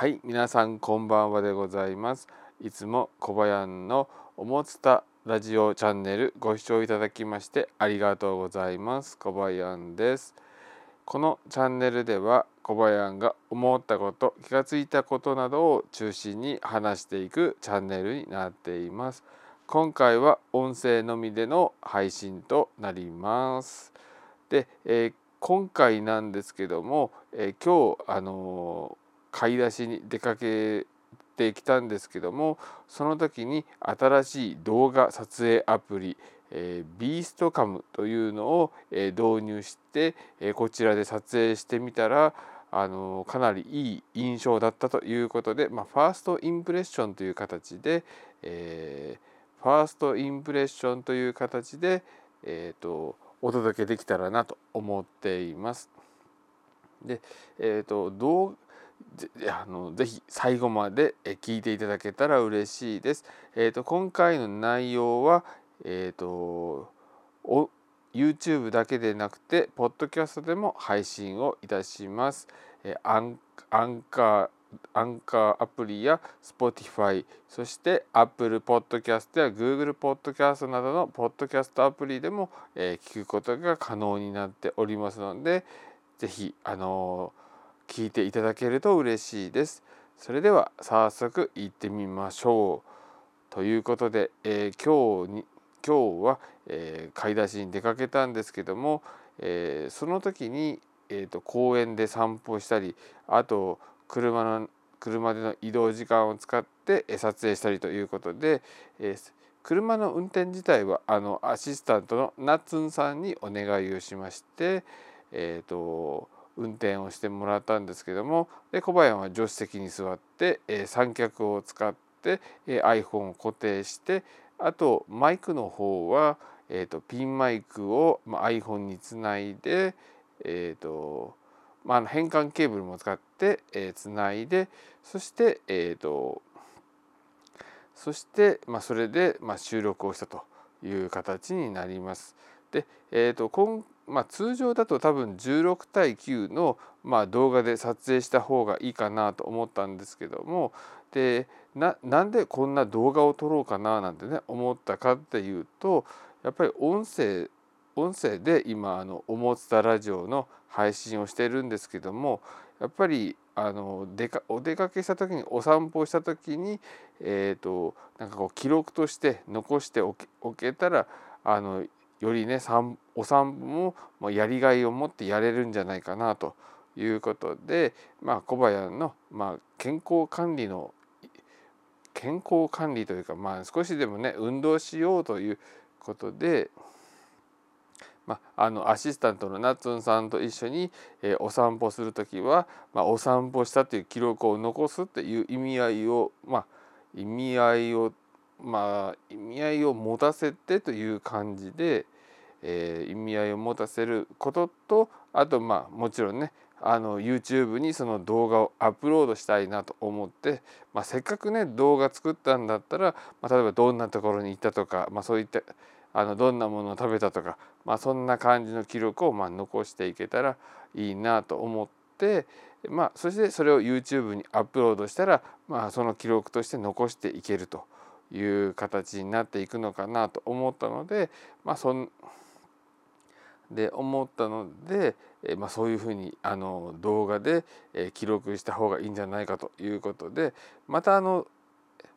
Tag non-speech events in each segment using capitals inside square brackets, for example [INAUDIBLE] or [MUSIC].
はい皆さんこんばんはでございます。いつも小林のおもつたラジオチャンネルご視聴いただきましてありがとうございます。小林です。このチャンネルでは小林が思ったこと気がついたことなどを中心に話していくチャンネルになっています。今回は音声のみでの配信となります。で、えー、今回なんですけども、えー、今日あの買い出しに出かけてきたんですけどもその時に新しい動画撮影アプリえー、ビーストカムというのを、えー、導入して、えー、こちらで撮影してみたらあのかなりいい印象だったということで、まあ、ファーストインプレッションという形で、えー、ファーストインプレッションという形で、えーと、お届けできたらなと思っています。で、えーと、動あのぜひ最後まで聞いていただけたら嬉しいです。えーと、今回の内容は、えー、と YouTube だけでなくてポッドキャストでも配信をいたします。えアンアンカーアンカーアプリや Spotify そして Apple Podcast や Google Podcast などのポッドキャストアプリでも、えー、聞くことが可能になっておりますのでぜひあのー聞いていただけると嬉しいです。それでは早速行ってみましょう。ということで、えー、今日に今日は、えー、買い出しに出かけたんですけども、えー、その時に、えーと、公園で散歩したりあと車の車での移動時間を使って撮影したりということで、えー、車の運転自体はあのアシスタントのナッツンさんにお願いをしまして、えーと運転をしてもらったんですけどもで小林は助手席に座って、え、三脚を使って、え、iPhone を固定してあとマイクの方は、えーと、ピンマイクを、ま、iPhone につないで、えーとまあ、変換ケーブルも使って、え、つないでそして、えーと、そして、まあ、それで、ま、収録をしたという形になります。で、えーと今まあ、通常だと多分16対9の、まあ、動画で撮影した方がいいかなと思ったんですけどもでなんでこんな動画を撮ろうかななんてね思ったかっていうとやっぱり音声音声で今あの「おもつたラジオ」の配信をしてるんですけどもやっぱりあの出かお出かけした時にお散歩した時にえっ、ー、となんかこう記録として残しておけたらあのよりねお散歩もやりがいを持ってやれるんじゃないかなということで、まあ、小林の、まあ、健康管理の健康管理というか、まあ、少しでもね運動しようということで、まあ、あのアシスタントのナッツンさんと一緒に、えー、お散歩する時は、まあ、お散歩したという記録を残すっていう意味合いを、まあ、意味合いをまあ意味合いを持たせてという感じで、えー、意味合いを持たせることとあとまあもちろんねあの YouTube にその動画をアップロードしたいなと思って、まあ、せっかくね動画作ったんだったら、まあ、例えばどんなところに行ったとか、まあ、そういったあのどんなものを食べたとか、まあ、そんな感じの記録をまあ残していけたらいいなと思って、まあ、そしてそれを YouTube にアップロードしたら、まあ、その記録として残していけるという形になっていくのかなと思ったので、まあ、そんで思ったので、えまあ、そういうふうにあの動画で、え記録した方がいいんじゃないかということでまたあの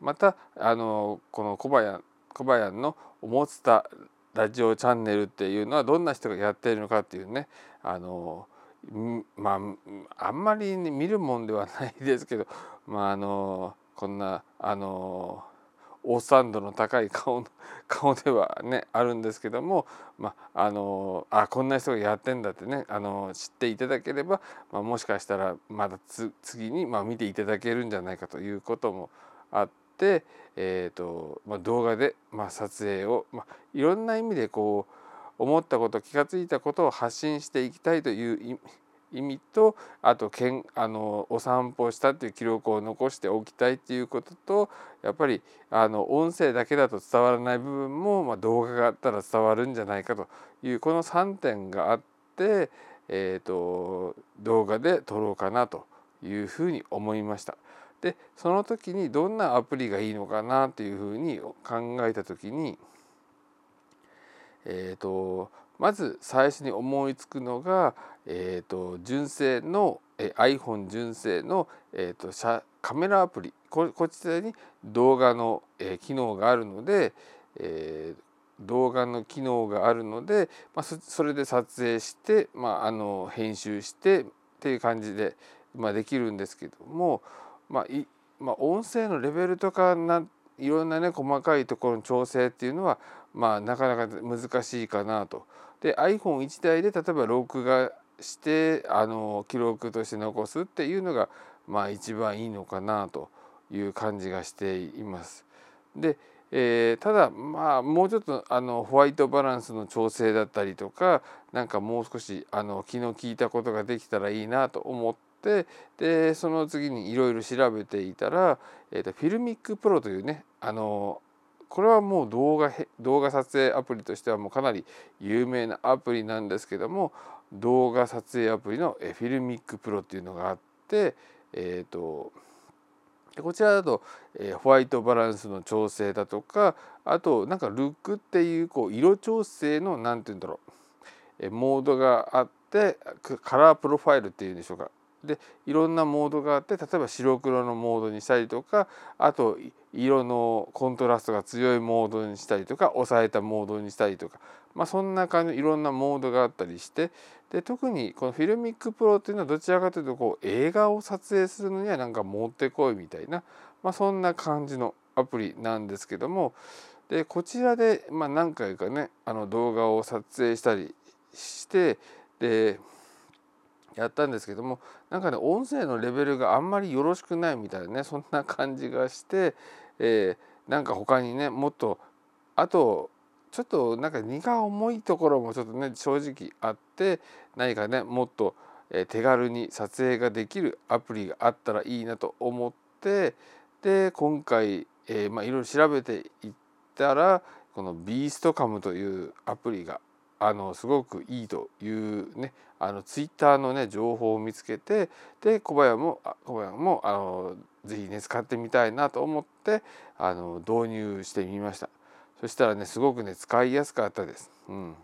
またあのこの小林小林の「おもつたラジオチャンネル」っていうのはどんな人がやっているのかっていうねあのまああんまり、ね、見るもんではないですけど、まあ、あのこんなあのオーサンドの高い顔顔ではねあるんですけども、まあ、あのあこんな人がやってんだってねあの知っていただければ、まあ、もしかしたらまだ次に、まあ、見ていただけるんじゃないかということもあって、えーとまあ、動画で、まあ、撮影を、まあ、いろんな意味でこう思ったこと気が付いたことを発信していきたいという意味とあとけんあのお散歩したっていう記録を残しておきたいっていうこととやっぱりあの音声だけだと伝わらない部分も、まあ、動画があったら伝わるんじゃないかというこの3点があって、えーと、動画で撮ろうかなというふうに思いました。でその時にどんなアプリがいいのかなというふうに考えた時にえーと、まず最初に思いつくのが、えーと、純正の、え iPhone 純正の、えーと、カメラアプリここちらに動画の、え、機能があるので、えー、動画の機能があるので、まあ、それで撮影して、まあ、あの編集してっていう感じで、まあ、できるんですけども、まあいまあ、音声のレベルとかないろんなね細かいところの調整っていうのはまあなかなか難しいかなと。で iPhone1 台で例えば録画してあの記録として残すっていうのがまあ一番いいのかなという感じがしています。で、えー、ただまあもうちょっとあのホワイトバランスの調整だったりとかなんかもう少しあの気の利いたことができたらいいなと思ってでその次にいろいろ調べていたら、えーと、 FiLMiC Pro というねあのこれはもう動画動画撮影アプリとしてはもうかなり有名なアプリなんですけども動画撮影アプリの FiLMiC Pro っていうのがあってえ、ー、とこちらだと、えー、ホワイトバランスの調整だとかあとなんかルックっていうこう色調整の何て言うんだろう、え、モードがあってカラープロファイルっていうんでしょうか。でいろんなモードがあって例えば白黒のモードにしたりとかあと色のコントラストが強いモードにしたりとか抑えたモードにしたりとか、まあ、そんな感じいろんなモードがあったりしてで特にこの FiLMiC Pro っていうのはどちらかというとこう映画を撮影するのにはなんかもってこいみたいな、まあ、そんな感じのアプリなんですけどもでこちらで、ま、何回かねあの動画を撮影したりしてでやったんですけどもなんかね音声のレベルがあんまりよろしくないみたいなねそんな感じがして、えー、なんか他にねもっとあとちょっとなんか荷が重いところもちょっとね正直あって何かねもっと手軽に撮影ができるアプリがあったらいいなと思ってで今回、え、まあ、いろいろ調べていったらこのビーストカムというアプリがあのすごくいいというねあのツイッターのね情報を見つけてで小林も小林もあのぜひね使ってみたいなと思ってあの導入してみましたそしたらねすごくね使いやすかったです。うん、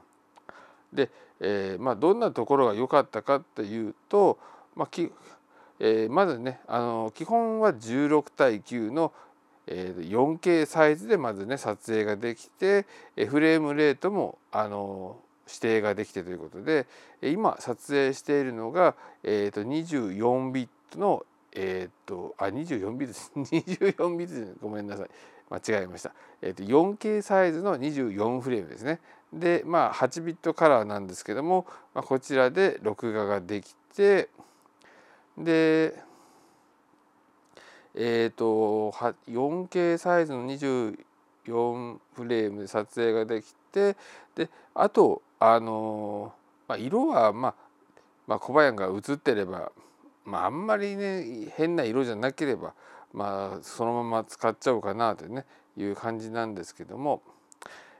で、えー、まあ、どんなところが良かったかっていうと、まあきえー、まずねあの基本は16対9のえ 4K サイズでまずね撮影ができてフレームレートもあの指定ができてということで今撮影しているのが、えー、と24ビットのえっ、ー、とあ24ビットです。[LAUGHS] 24ビットごめんなさい。間違えました、えー、と 4K サイズの24フレームですね。でまあ8ビットカラーなんですけども、まあ、こちらで録画ができてでえっ、ー、と 4K サイズの24フレームで撮影ができてであとあのまあ、色は、まあ、まあ小林が映ってれば、まあ、あんまりね変な色じゃなければ、まあ、そのまま使っちゃおうかなとねいう感じなんですけども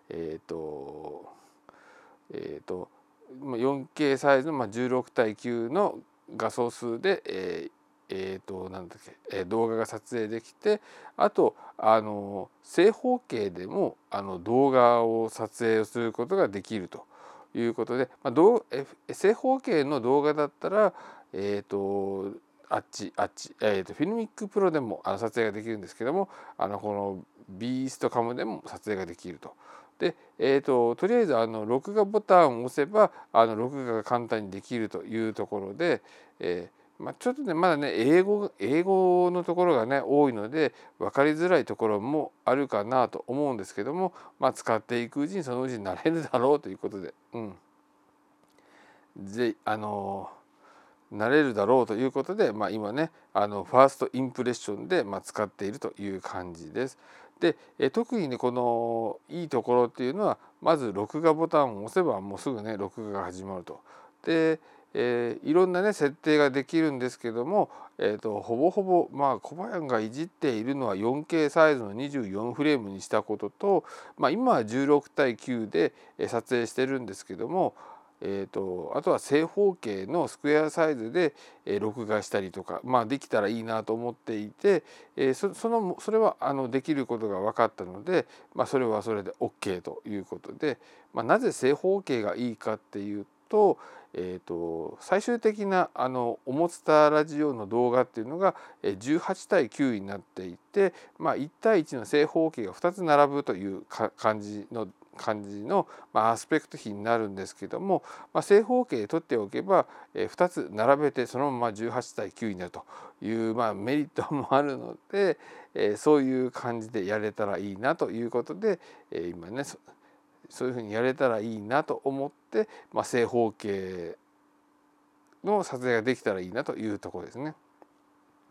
えっ、ー、とえっ、ー、と 4K サイズの16対9の画素数で、えーえーと、なんだっけ、えー、動画が撮影できてあとあの正方形でもあの動画を撮影することができると。いうことで、まあ、どう正方形の動画だったら、えっ、ー、とあっちあっち、えーと、 FiLMiC Pro でもあの撮影ができるんですけどもあのこの BeastCam でも撮影ができると。で、えーと、とりあえずあの録画ボタンを押せばあの録画が簡単にできるというところで、えーまあ、ちょっとねまだね英語英語のところがね多いので分かりづらいところもあるかなと思うんですけども、まあ、使っていくうちにそのうちになれるだろうということで、うん、ぜあのなれるだろうということで、まあ、今ねあのファーストインプレッションで、まあ、使っているという感じです。でえ特にねこのいいところっていうのはまず録画ボタンを押せばもうすぐね録画が始まると。でえー、いろんなね設定ができるんですけども、えーと、ほぼほぼまあ小林がいじっているのは 4K サイズの24フレームにしたことと、まあ、今は16対9で撮影してるんですけどもえーと、あとは正方形のスクエアサイズで、録画したりとか、まあ、できたらいいなと思っていて、えー、そのそれはあのできることが分かったので、まあ、それはそれで OK ということで、まあ、なぜ正方形がいいかっていうと,、えーと、最終的なあのおもつたラジオの動画っていうのが18対9になっていて、まあ、1対1の正方形が2つ並ぶという感じの感じの、まあ、アスペクト比になるんですけども、まあ、正方形で取っておけば、えー、2つ並べてそのまま18対9になるという、まあ、メリットもあるので、えー、そういう感じでやれたらいいなということで、えー、今ねそういうふうにやれたらいいなと思って、まあ、正方形の撮影ができたらいいなというとこですね。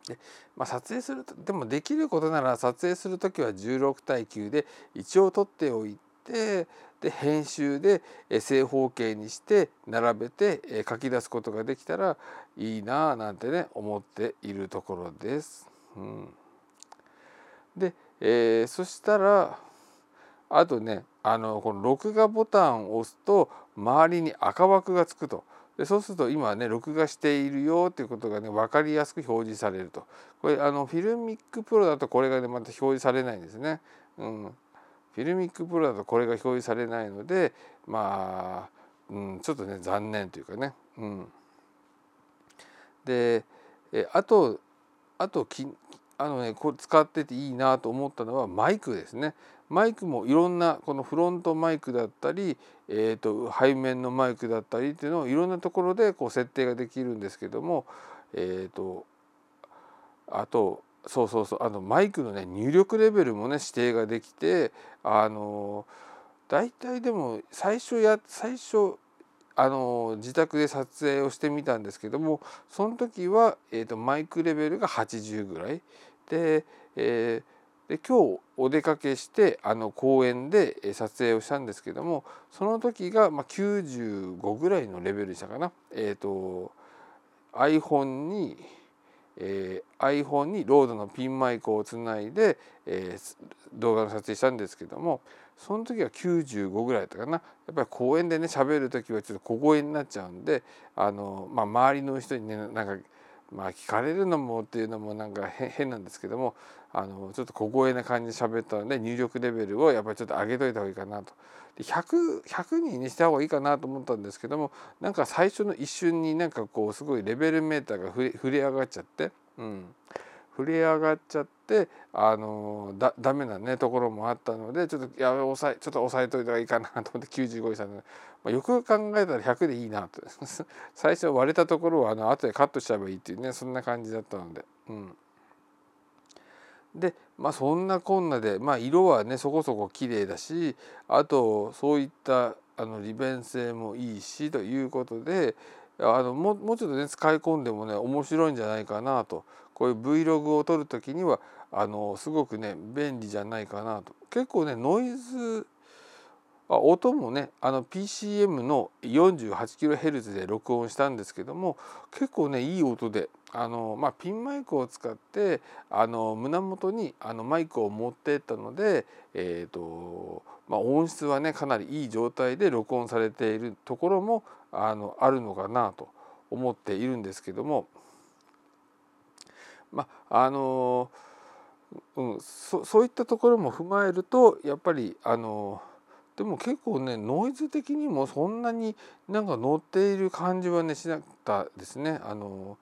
でまあ、撮影するとでもできることなら撮影する時は16対9で一応撮っておいてで編集で正方形にして並べて書き出すことができたらいいなあなんてね思っているところです。うん、で、えー、そしたらあとねあのこの録画ボタンを押すと周りに赤枠がつくとでそうすると今ね録画しているよっていうことがね分かりやすく表示されるとこれあの FiLMiC Pro だとこれがねまた表示されないんですね。うん、 FiLMiC Pro だとこれが表示されないのでまあ、うん、ちょっとね残念というかね。うん、でえあとあときあのねこれ使ってていいなと思ったのはマイクですね。マイクもいろんなこのフロントマイクだったり、えーと、背面のマイクだったりっていうのをいろんなところでこう設定ができるんですけども、えーと、あとそうそうそうあのマイクのね入力レベルもね指定ができてあの大体でも最初や最初あの自宅で撮影をしてみたんですけどもその時は、えーと、マイクレベルが80ぐらいで,、えーで今日お出かけしてあの公園で撮影をしたんですけどもその時がまあ95ぐらいのレベルでしたかな。え、ー、と iPhone に、えー、iPhone にロードのピンマイクをつないで、えー、動画の撮影したんですけどもその時は95ぐらいだったかなやっぱり公園でね喋る時はちょっと小声になっちゃうんであの、まあ、周りの人にねなんかまあ聞かれるのもっていうのもなんか変なんですけどもあのちょっと小声な感じで喋ったので入力レベルをやっぱりちょっと上げといた方がいいかなと。で 100, 100人にした方がいいかなと思ったんですけどもなんか最初の一瞬になんかこうすごいレベルメーターが振れ上がっちゃって、うん、振れ上がっちゃってあのだダメなねところもあったのでちょっとや抑えちょっと抑えといた方がいいかなと思って95にしたの。で、まあ、よく考えたら100でいいなと。[LAUGHS] 最初割れたところはあの後でカットしちゃえばいいっていうねそんな感じだったので。うん。でまあそんなこんなで、まあ、色はねそこそこ綺麗だしあとそういったあの利便性もいいしということであのもうちょっとね使い込んでもね面白いんじゃないかなと。こういう Vlog を撮る時にはあのすごくね便利じゃないかなと。結構ねノイズあ音もねあの PCM の 48kHz で録音したんですけども結構ねいい音であの、まあ、ピンマイクを使ってあの胸元にあのマイクを持ってったので、えーとまあ、音質はねかなりいい状態で録音されているところもあのあるのかなと思っているんですけどもまああの、うん、そういったところも踏まえるとやっぱりあのでも結構ねノイズ的にもそんなになんか乗っている感じはねしなかったですね。あの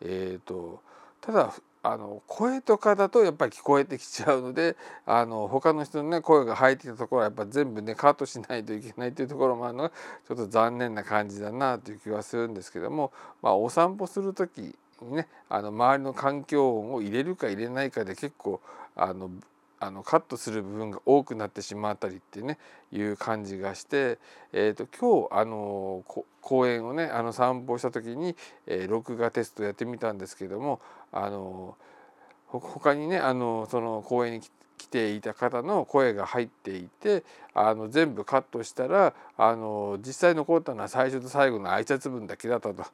えーと、ただあの声とかだとやっぱり聞こえてきちゃうので [LAUGHS] あの他の人のね声が入ってきたところはやっぱ全部ねカットしないといけないというところもあるのがちょっと残念な感じだなという気はするんですけども、まあ、お散歩する時にねあの周りの環境音を入れるか入れないかで結構あのあのカットする部分が多くなってしまったりってねいう感じがして、えーと、今日あの公園をねあの散歩した時に、えー、録画テストやってみたんですけどもあの他にねあのその公園に来ていた方の声が入っていてあの全部カットしたらあの実際残ったのは最初と最後の挨拶文だけだったと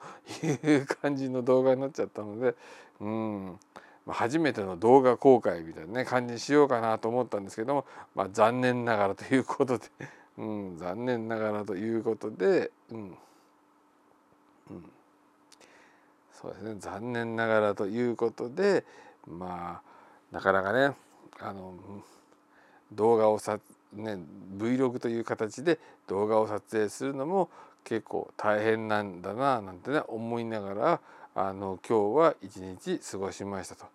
いう感じの動画になっちゃったのでうん。初めての動画公開みたいなね感じにしようかなと思ったんですけども、まあ、残念ながらということで、[LAUGHS] うん、残念ながらということで、うん、うん、そうですね残念ながらということでまあなかなかねあの動画をさね Vlog という形で動画を撮影するのも結構大変なんだななんてね思いながらあの今日は一日過ごしましたと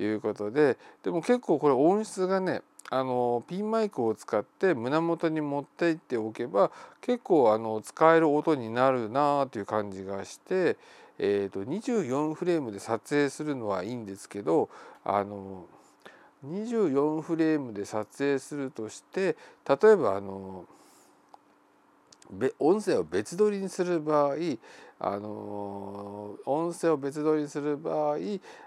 いうことででも結構これ音質がねあのピンマイクを使って胸元に持っていっておけば結構あの使える音になるなあという感じがして、えー、と24フレームで撮影するのはいいんですけどあの24フレームで撮影するとして例えばあの音声を別撮りにする場合あの音声を別撮りにする場合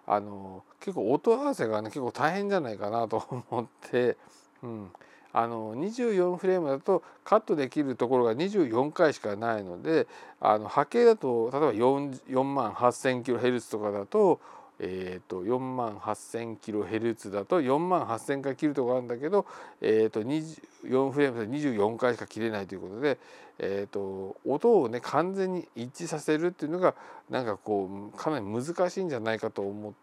あの結構音合わせがね結構大変じゃないかなと [LAUGHS] 思って、うん、あの24フレームだとカットできるところが24回しかないのであの波形だと例えば 4, 万 8000kHz とかだとえーと、4万 8000kHz だと4万8000回切るとこあるんだけど、えーと、4フレームで24回しか切れないということで、えーと、音をね完全に一致させるっていうのがなんかこうかなり難しいんじゃないかと思っ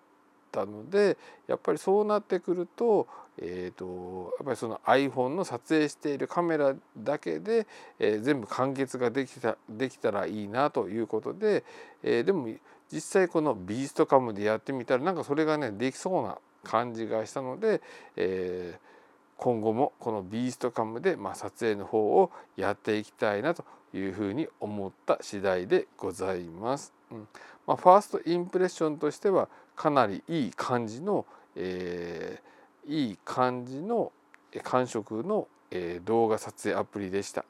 たのでやっぱりそうなってくると,、えー、とやっぱりその iPhone の撮影しているカメラだけで、えー、全部完結ができたできたらいいなということで、えー、でも実際このビーストカムでやってみたらなんかそれがねできそうな感じがしたので、えー、今後もこのビーストカムで、まあ、撮影の方をやっていきたいなというふうに思った次第でございます。うんまあ、ファーストインプレッションとしてはかなりいい感じの、えー、いい感じの感触の、え、動画撮影アプリでした。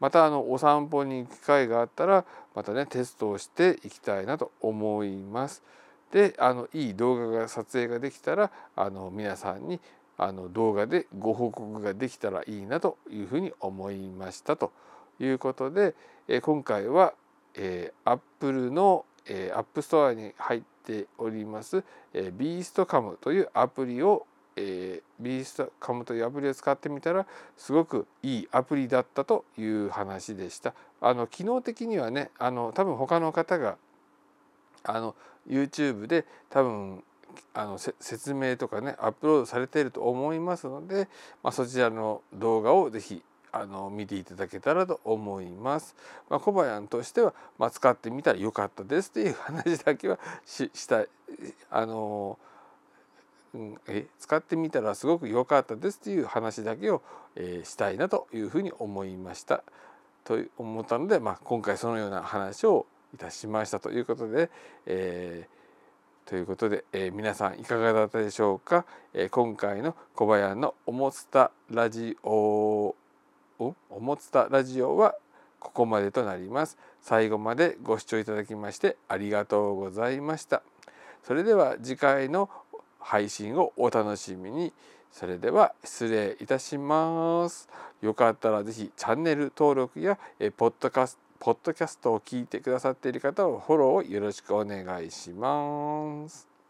またあのお散歩に行く機会があったらまたねテストをしていきたいなと思います。であのいい動画が撮影ができたらあの皆さんにあの動画でご報告ができたらいいなというふうに思いましたということで、え今回は、えー、Apple の、えー、App Store に入っております、えー、ビーストカムというアプリをえー、ビーストカムというアプリを使ってみたらすごくいいアプリだったという話でした。あの機能的にはねあの多分他の方があの YouTube で多分あの説明とかねアップロードされていると思いますので、まあ、そちらの動画を是非あの見ていただけたらと思います。まあ、小林としては、まあ、使ってみたらよかったですという話だけはし [LAUGHS] したあのうん、え使ってみたらすごく良かったですという話だけを、えー、したいなというふうに思いました。と思ったので、まあ、今回そのような話をいたしましたということで、えー、ということで、えー、皆さんいかがだったでしょうか、えー、今回の小林のおもつたラジオおもつたラジオはここまでとなります。最後までご視聴いただきましてありがとうございました。それでは次回の配信をお楽しみにそれでは失礼いたしますよかったら是非チャンネル登録やえポッドキャスポッドキャストを聞いてくださっている方をフォローをよろしくお願いします。